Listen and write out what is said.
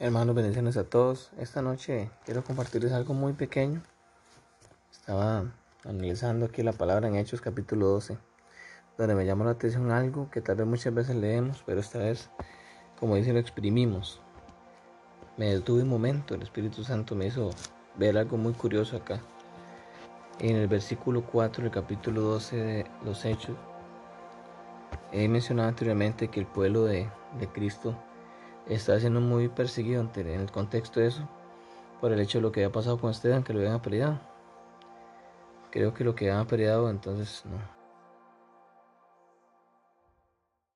Hermanos, bendiciones a todos. Esta noche quiero compartirles algo muy pequeño. Estaba analizando aquí la palabra en Hechos capítulo 12, donde me llamó la atención algo que tal vez muchas veces leemos, pero esta vez, como dice, lo exprimimos. Me detuve un momento, el Espíritu Santo me hizo ver algo muy curioso acá. En el versículo 4 del capítulo 12 de los Hechos, he mencionado anteriormente que el pueblo de, de Cristo está siendo muy perseguido en el contexto de eso, por el hecho de lo que había pasado con Esteban, que lo habían apedreado. Creo que lo que habían apedreado entonces no,